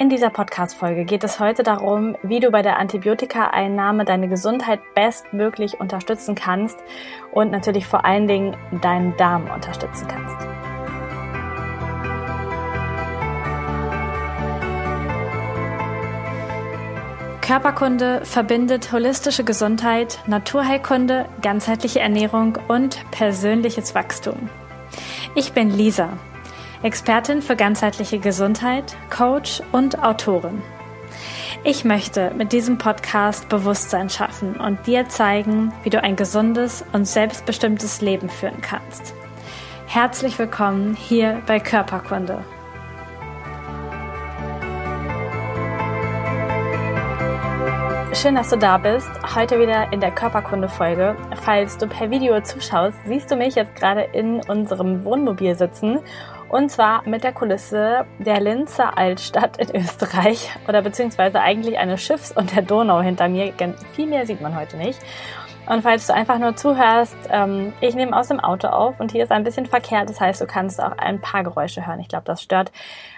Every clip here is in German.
In dieser Podcast-Folge geht es heute darum, wie du bei der Antibiotikaeinnahme deine Gesundheit bestmöglich unterstützen kannst und natürlich vor allen Dingen deinen Darm unterstützen kannst. Körperkunde verbindet holistische Gesundheit, Naturheilkunde, ganzheitliche Ernährung und persönliches Wachstum. Ich bin Lisa Expertin für ganzheitliche Gesundheit, Coach und Autorin. Ich möchte mit diesem Podcast Bewusstsein schaffen und dir zeigen, wie du ein gesundes und selbstbestimmtes Leben führen kannst. Herzlich willkommen hier bei Körperkunde. Schön, dass du da bist. Heute wieder in der Körperkunde-Folge. Falls du per Video zuschaust, siehst du mich jetzt gerade in unserem Wohnmobil sitzen und zwar mit der Kulisse der Linzer Altstadt in Österreich oder beziehungsweise eigentlich eine Schiffs- und der Donau hinter mir. Viel mehr sieht man heute nicht. Und falls du einfach nur zuhörst, ähm, ich nehme aus dem Auto auf und hier ist ein bisschen Verkehr. Das heißt, du kannst auch ein paar Geräusche hören. Ich glaube, das stört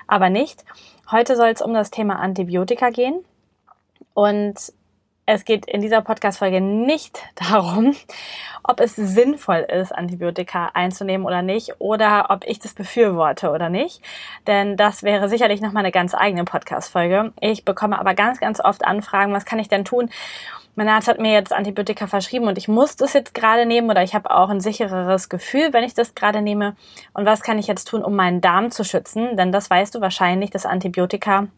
aber nicht. Heute soll es um das Thema Antibiotika gehen. Und es geht in dieser Podcast-Folge nicht darum, ob es sinnvoll ist, Antibiotika einzunehmen oder nicht, oder ob ich das befürworte oder nicht. Denn das wäre sicherlich nochmal eine ganz eigene Podcast-Folge. Ich bekomme aber ganz, ganz oft Anfragen, was kann ich denn tun? Mein Arzt hat mir jetzt Antibiotika verschrieben und ich muss das jetzt gerade nehmen oder ich habe auch ein sichereres Gefühl, wenn ich das gerade nehme. Und was kann ich jetzt tun, um meinen Darm zu schützen? Denn das weißt du wahrscheinlich, dass Antibiotika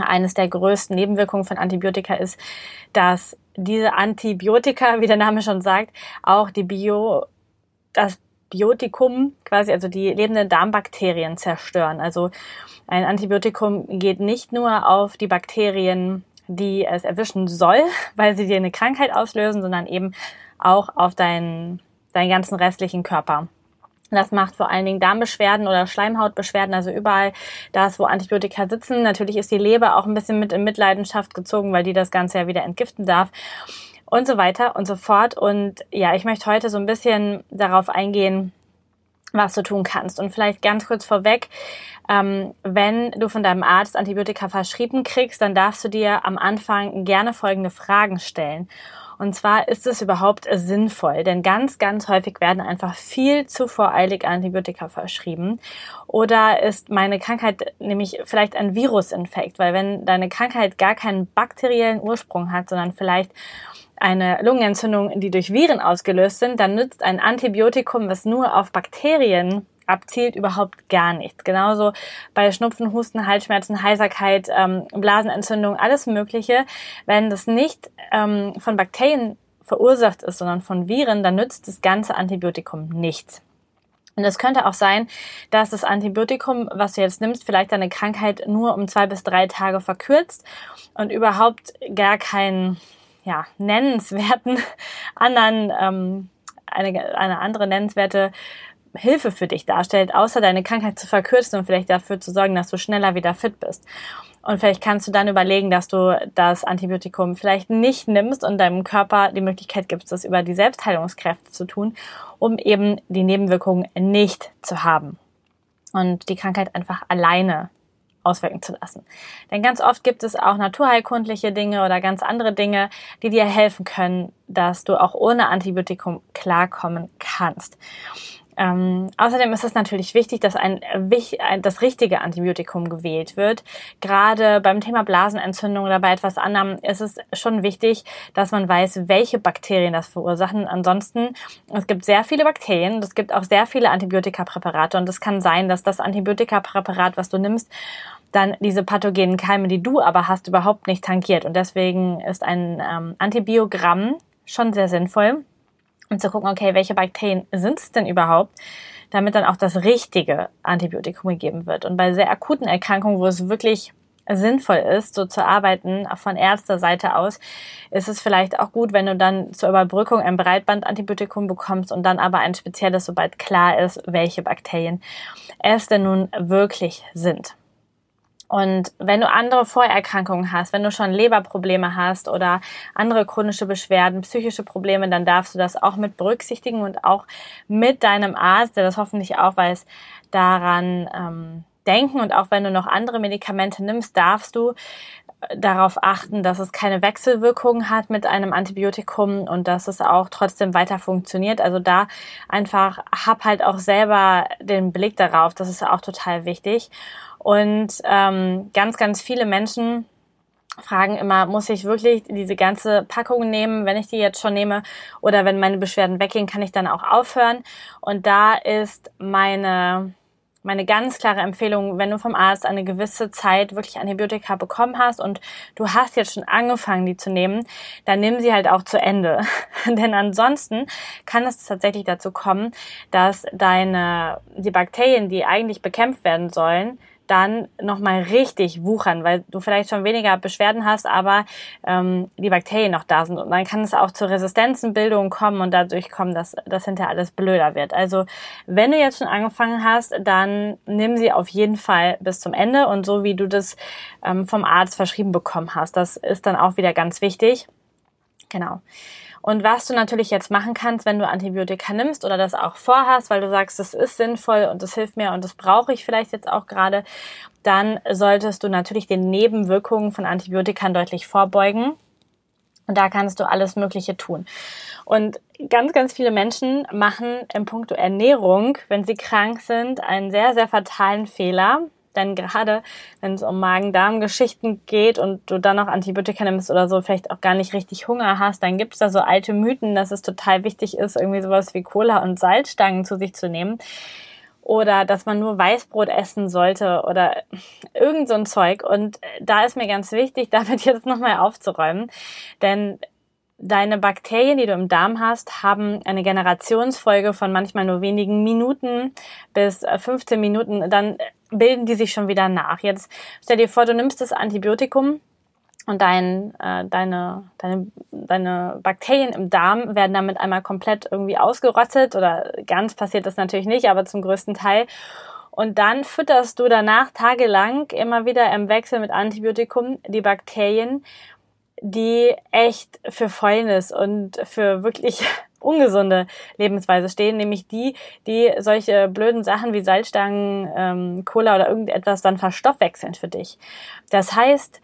eines der größten Nebenwirkungen von Antibiotika ist, dass diese Antibiotika, wie der Name schon sagt, auch die Bio, das Biotikum quasi, also die lebenden Darmbakterien zerstören. Also ein Antibiotikum geht nicht nur auf die Bakterien, die es erwischen soll, weil sie dir eine Krankheit auslösen, sondern eben auch auf deinen, deinen ganzen restlichen Körper. Das macht vor allen Dingen Darmbeschwerden oder Schleimhautbeschwerden, also überall das, wo Antibiotika sitzen. Natürlich ist die Leber auch ein bisschen mit in Mitleidenschaft gezogen, weil die das Ganze ja wieder entgiften darf und so weiter und so fort. Und ja, ich möchte heute so ein bisschen darauf eingehen, was du tun kannst. Und vielleicht ganz kurz vorweg, ähm, wenn du von deinem Arzt Antibiotika verschrieben kriegst, dann darfst du dir am Anfang gerne folgende Fragen stellen. Und zwar ist es überhaupt sinnvoll, denn ganz, ganz häufig werden einfach viel zu voreilig Antibiotika verschrieben. Oder ist meine Krankheit nämlich vielleicht ein Virusinfekt, weil wenn deine Krankheit gar keinen bakteriellen Ursprung hat, sondern vielleicht eine Lungenentzündung, die durch Viren ausgelöst sind, dann nützt ein Antibiotikum, was nur auf Bakterien abzielt, überhaupt gar nichts. Genauso bei Schnupfen, Husten, Halsschmerzen, Heiserkeit, ähm, Blasenentzündung, alles Mögliche. Wenn das nicht ähm, von Bakterien verursacht ist, sondern von Viren, dann nützt das ganze Antibiotikum nichts. Und es könnte auch sein, dass das Antibiotikum, was du jetzt nimmst, vielleicht deine Krankheit nur um zwei bis drei Tage verkürzt und überhaupt gar keinen ja, nennenswerten anderen, ähm, eine, eine andere nennenswerte Hilfe für dich darstellt, außer deine Krankheit zu verkürzen und vielleicht dafür zu sorgen, dass du schneller wieder fit bist. Und vielleicht kannst du dann überlegen, dass du das Antibiotikum vielleicht nicht nimmst und deinem Körper die Möglichkeit gibst, das über die Selbstheilungskräfte zu tun, um eben die Nebenwirkungen nicht zu haben und die Krankheit einfach alleine auswirken zu lassen. Denn ganz oft gibt es auch naturheilkundliche Dinge oder ganz andere Dinge, die dir helfen können, dass du auch ohne Antibiotikum klarkommen kannst. Ähm, außerdem ist es natürlich wichtig, dass ein, ein, das richtige Antibiotikum gewählt wird. Gerade beim Thema Blasenentzündung oder bei etwas anderem ist es schon wichtig, dass man weiß, welche Bakterien das verursachen. Ansonsten, es gibt sehr viele Bakterien es gibt auch sehr viele Antibiotikapräparate und es kann sein, dass das Antibiotikapräparat, was du nimmst, dann diese pathogenen Keime, die du aber hast, überhaupt nicht tangiert. Und deswegen ist ein ähm, Antibiogramm schon sehr sinnvoll und zu gucken, okay, welche Bakterien sind es denn überhaupt, damit dann auch das richtige Antibiotikum gegeben wird. Und bei sehr akuten Erkrankungen, wo es wirklich sinnvoll ist, so zu arbeiten von Ärzterseite aus, ist es vielleicht auch gut, wenn du dann zur Überbrückung ein Breitbandantibiotikum bekommst und dann aber ein spezielles, sobald klar ist, welche Bakterien es denn nun wirklich sind. Und wenn du andere Vorerkrankungen hast, wenn du schon Leberprobleme hast oder andere chronische Beschwerden, psychische Probleme, dann darfst du das auch mit berücksichtigen und auch mit deinem Arzt, der das hoffentlich auch weiß, daran ähm, denken und auch wenn du noch andere Medikamente nimmst, darfst du darauf achten, dass es keine Wechselwirkungen hat mit einem Antibiotikum und dass es auch trotzdem weiter funktioniert. Also da einfach hab halt auch selber den Blick darauf. Das ist auch total wichtig. Und ähm, ganz, ganz viele Menschen fragen immer, muss ich wirklich diese ganze Packung nehmen, wenn ich die jetzt schon nehme oder wenn meine Beschwerden weggehen, kann ich dann auch aufhören. Und da ist meine meine ganz klare Empfehlung, wenn du vom Arzt eine gewisse Zeit wirklich Antibiotika bekommen hast und du hast jetzt schon angefangen, die zu nehmen, dann nimm sie halt auch zu Ende. Denn ansonsten kann es tatsächlich dazu kommen, dass deine, die Bakterien, die eigentlich bekämpft werden sollen, dann nochmal richtig wuchern, weil du vielleicht schon weniger Beschwerden hast, aber ähm, die Bakterien noch da sind. Und dann kann es auch zu Resistenzenbildung kommen und dadurch kommen, dass das hinterher alles blöder wird. Also wenn du jetzt schon angefangen hast, dann nimm sie auf jeden Fall bis zum Ende und so wie du das ähm, vom Arzt verschrieben bekommen hast. Das ist dann auch wieder ganz wichtig. Genau. Und was du natürlich jetzt machen kannst, wenn du Antibiotika nimmst oder das auch vorhast, weil du sagst, das ist sinnvoll und das hilft mir und das brauche ich vielleicht jetzt auch gerade, dann solltest du natürlich den Nebenwirkungen von Antibiotika deutlich vorbeugen. Und da kannst du alles Mögliche tun. Und ganz, ganz viele Menschen machen im Punkto Ernährung, wenn sie krank sind, einen sehr, sehr fatalen Fehler. Denn gerade wenn es um Magen-Darm-Geschichten geht und du dann noch Antibiotika nimmst oder so, vielleicht auch gar nicht richtig Hunger hast, dann gibt es da so alte Mythen, dass es total wichtig ist, irgendwie sowas wie Cola und Salzstangen zu sich zu nehmen. Oder dass man nur Weißbrot essen sollte oder irgend so ein Zeug. Und da ist mir ganz wichtig, damit jetzt nochmal aufzuräumen. Denn Deine Bakterien, die du im Darm hast, haben eine Generationsfolge von manchmal nur wenigen Minuten bis 15 Minuten. Dann bilden die sich schon wieder nach. Jetzt stell dir vor, du nimmst das Antibiotikum und dein, äh, deine, deine, deine Bakterien im Darm werden damit einmal komplett irgendwie ausgerottet oder ganz passiert das natürlich nicht, aber zum größten Teil. Und dann fütterst du danach tagelang immer wieder im Wechsel mit Antibiotikum die Bakterien, die echt für Fäulnis und für wirklich ungesunde Lebensweise stehen, nämlich die, die solche blöden Sachen wie Salzstangen, ähm, Cola oder irgendetwas dann verstoffwechseln für dich. Das heißt,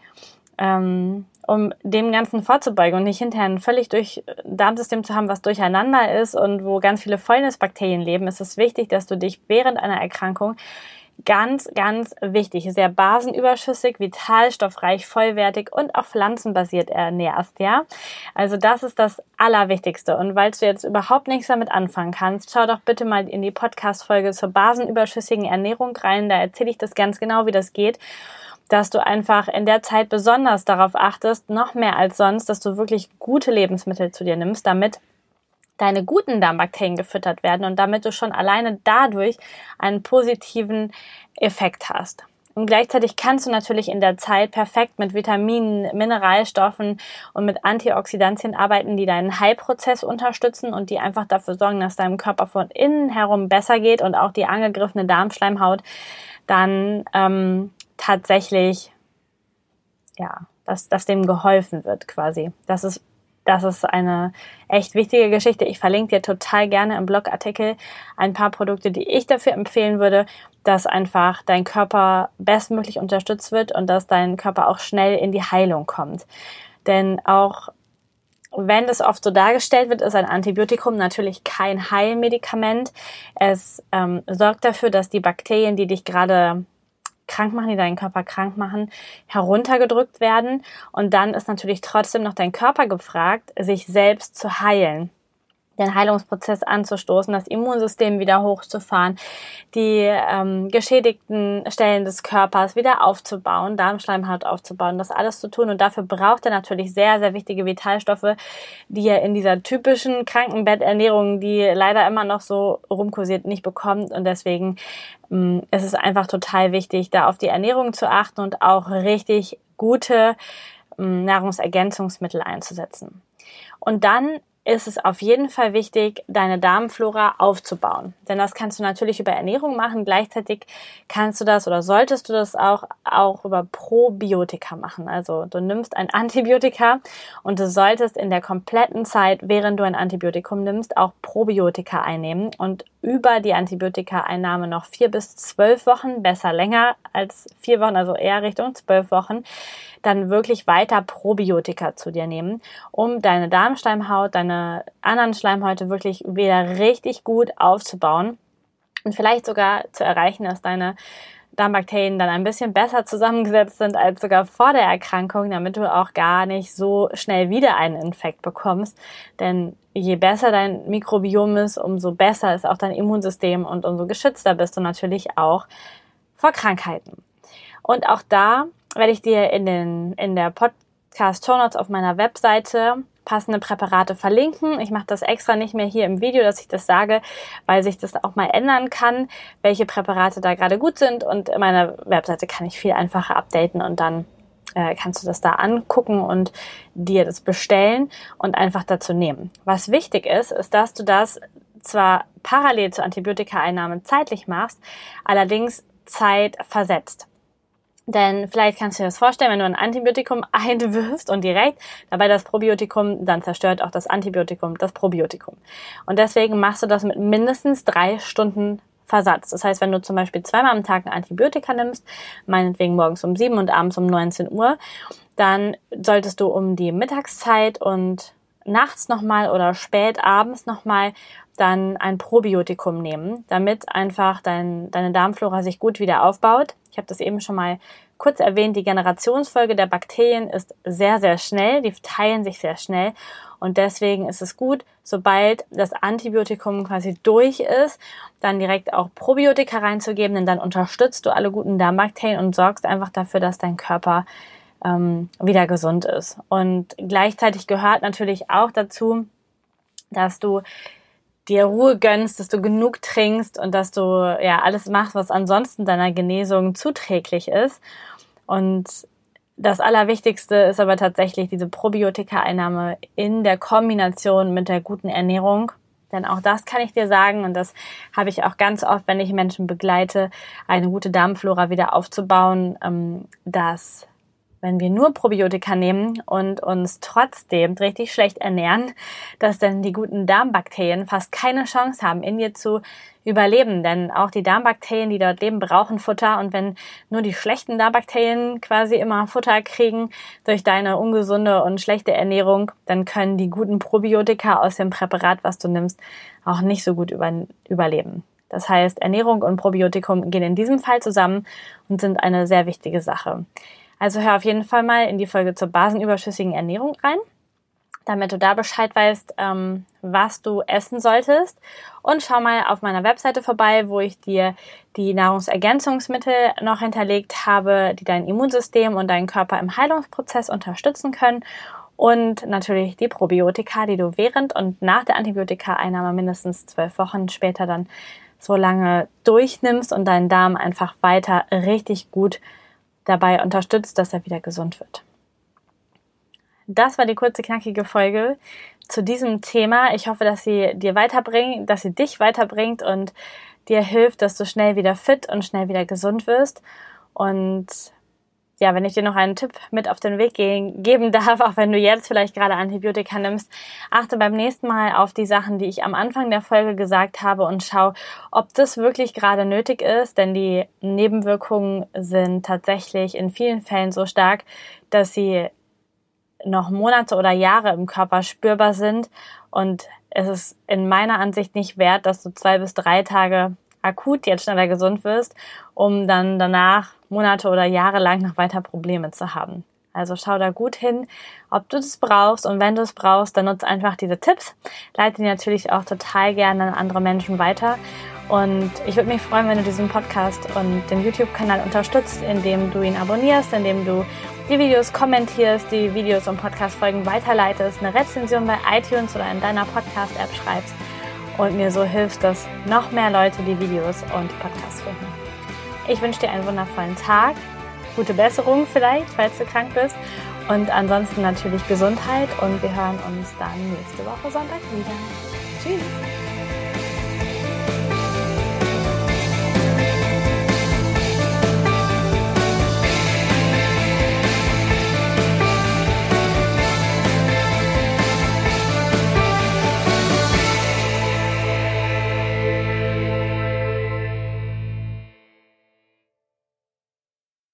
ähm, um dem Ganzen vorzubeugen und nicht hinterher ein völlig durch Darmsystem zu haben, was durcheinander ist und wo ganz viele Fäulnisbakterien leben, ist es wichtig, dass du dich während einer Erkrankung ganz, ganz wichtig, sehr basenüberschüssig, vitalstoffreich, vollwertig und auch pflanzenbasiert ernährst, ja. Also das ist das Allerwichtigste. Und weil du jetzt überhaupt nichts damit anfangen kannst, schau doch bitte mal in die Podcast-Folge zur basenüberschüssigen Ernährung rein. Da erzähle ich das ganz genau, wie das geht dass du einfach in der Zeit besonders darauf achtest, noch mehr als sonst, dass du wirklich gute Lebensmittel zu dir nimmst, damit deine guten Darmbakterien gefüttert werden und damit du schon alleine dadurch einen positiven Effekt hast. Und gleichzeitig kannst du natürlich in der Zeit perfekt mit Vitaminen, Mineralstoffen und mit Antioxidantien arbeiten, die deinen Heilprozess unterstützen und die einfach dafür sorgen, dass deinem Körper von innen herum besser geht und auch die angegriffene Darmschleimhaut dann ähm, tatsächlich, ja, dass, dass dem geholfen wird quasi. Das ist das ist eine echt wichtige Geschichte. Ich verlinke dir total gerne im Blogartikel ein paar Produkte, die ich dafür empfehlen würde, dass einfach dein Körper bestmöglich unterstützt wird und dass dein Körper auch schnell in die Heilung kommt. Denn auch wenn das oft so dargestellt wird, ist ein Antibiotikum natürlich kein Heilmedikament. Es ähm, sorgt dafür, dass die Bakterien, die dich gerade krank machen, die deinen Körper krank machen, heruntergedrückt werden. Und dann ist natürlich trotzdem noch dein Körper gefragt, sich selbst zu heilen den Heilungsprozess anzustoßen, das Immunsystem wieder hochzufahren, die ähm, geschädigten Stellen des Körpers wieder aufzubauen, Darmschleimhaut aufzubauen, das alles zu tun. Und dafür braucht er natürlich sehr, sehr wichtige Vitalstoffe, die er in dieser typischen Krankenbetternährung, die leider immer noch so rumkursiert, nicht bekommt. Und deswegen ähm, ist es einfach total wichtig, da auf die Ernährung zu achten und auch richtig gute ähm, Nahrungsergänzungsmittel einzusetzen. Und dann ist es auf jeden Fall wichtig, deine Darmflora aufzubauen. Denn das kannst du natürlich über Ernährung machen. Gleichzeitig kannst du das oder solltest du das auch, auch über Probiotika machen. Also du nimmst ein Antibiotika und du solltest in der kompletten Zeit, während du ein Antibiotikum nimmst, auch Probiotika einnehmen. Und über die Antibiotika-Einnahme noch vier bis zwölf Wochen, besser länger als vier Wochen, also eher Richtung zwölf Wochen, dann wirklich weiter Probiotika zu dir nehmen, um deine Darmschleimhaut, deine anderen Schleimhäute wirklich wieder richtig gut aufzubauen und vielleicht sogar zu erreichen, dass deine Darmbakterien dann ein bisschen besser zusammengesetzt sind als sogar vor der Erkrankung, damit du auch gar nicht so schnell wieder einen Infekt bekommst. Denn je besser dein Mikrobiom ist, umso besser ist auch dein Immunsystem und umso geschützter bist du natürlich auch vor Krankheiten. Und auch da werde ich dir in, den, in der Podcast Show Notes auf meiner Webseite passende Präparate verlinken. Ich mache das extra nicht mehr hier im Video, dass ich das sage, weil sich das auch mal ändern kann, welche Präparate da gerade gut sind. Und meine Webseite kann ich viel einfacher updaten und dann äh, kannst du das da angucken und dir das bestellen und einfach dazu nehmen. Was wichtig ist, ist, dass du das zwar parallel zur Antibiotikaeinnahme zeitlich machst, allerdings Zeit versetzt. Denn vielleicht kannst du dir das vorstellen, wenn du ein Antibiotikum einwirfst und direkt dabei das Probiotikum, dann zerstört auch das Antibiotikum das Probiotikum. Und deswegen machst du das mit mindestens drei Stunden Versatz. Das heißt, wenn du zum Beispiel zweimal am Tag ein Antibiotika nimmst, meinetwegen morgens um sieben und abends um 19 Uhr, dann solltest du um die Mittagszeit und nachts nochmal oder spät abends nochmal dann ein Probiotikum nehmen, damit einfach dein, deine Darmflora sich gut wieder aufbaut. Ich habe das eben schon mal kurz erwähnt, die Generationsfolge der Bakterien ist sehr, sehr schnell, die teilen sich sehr schnell und deswegen ist es gut, sobald das Antibiotikum quasi durch ist, dann direkt auch Probiotika reinzugeben, denn dann unterstützt du alle guten Darmbakterien und sorgst einfach dafür, dass dein Körper ähm, wieder gesund ist. Und gleichzeitig gehört natürlich auch dazu, dass du dir Ruhe gönnst, dass du genug trinkst und dass du ja alles machst, was ansonsten deiner Genesung zuträglich ist. Und das Allerwichtigste ist aber tatsächlich diese Probiotika-Einnahme in der Kombination mit der guten Ernährung. Denn auch das kann ich dir sagen und das habe ich auch ganz oft, wenn ich Menschen begleite, eine gute Darmflora wieder aufzubauen, ähm, dass wenn wir nur Probiotika nehmen und uns trotzdem richtig schlecht ernähren, dass dann die guten Darmbakterien fast keine Chance haben, in dir zu überleben. Denn auch die Darmbakterien, die dort leben, brauchen Futter. Und wenn nur die schlechten Darmbakterien quasi immer Futter kriegen durch deine ungesunde und schlechte Ernährung, dann können die guten Probiotika aus dem Präparat, was du nimmst, auch nicht so gut über, überleben. Das heißt, Ernährung und Probiotikum gehen in diesem Fall zusammen und sind eine sehr wichtige Sache. Also hör auf jeden Fall mal in die Folge zur basenüberschüssigen Ernährung rein, damit du da Bescheid weißt, ähm, was du essen solltest. Und schau mal auf meiner Webseite vorbei, wo ich dir die Nahrungsergänzungsmittel noch hinterlegt habe, die dein Immunsystem und deinen Körper im Heilungsprozess unterstützen können. Und natürlich die Probiotika, die du während und nach der Antibiotika-Einnahme mindestens zwölf Wochen später dann so lange durchnimmst und deinen Darm einfach weiter richtig gut dabei unterstützt, dass er wieder gesund wird. Das war die kurze, knackige Folge zu diesem Thema. Ich hoffe, dass sie dir weiterbringt, dass sie dich weiterbringt und dir hilft, dass du schnell wieder fit und schnell wieder gesund wirst. Und ja, wenn ich dir noch einen Tipp mit auf den Weg geben darf, auch wenn du jetzt vielleicht gerade Antibiotika nimmst, achte beim nächsten Mal auf die Sachen, die ich am Anfang der Folge gesagt habe und schau, ob das wirklich gerade nötig ist, denn die Nebenwirkungen sind tatsächlich in vielen Fällen so stark, dass sie noch Monate oder Jahre im Körper spürbar sind. Und es ist in meiner Ansicht nicht wert, dass du zwei bis drei Tage akut jetzt schneller gesund wirst, um dann danach Monate oder Jahre lang noch weiter Probleme zu haben. Also schau da gut hin, ob du das brauchst und wenn du es brauchst, dann nutze einfach diese Tipps. Leite die natürlich auch total gerne an andere Menschen weiter. Und ich würde mich freuen, wenn du diesen Podcast und den YouTube-Kanal unterstützt, indem du ihn abonnierst, indem du die Videos kommentierst, die Videos und Podcast-Folgen weiterleitest, eine Rezension bei iTunes oder in deiner Podcast-App schreibst und mir so hilfst, dass noch mehr Leute die Videos und Podcasts finden. Ich wünsche dir einen wundervollen Tag, gute Besserung vielleicht, falls du krank bist und ansonsten natürlich Gesundheit und wir hören uns dann nächste Woche Sonntag wieder. Tschüss!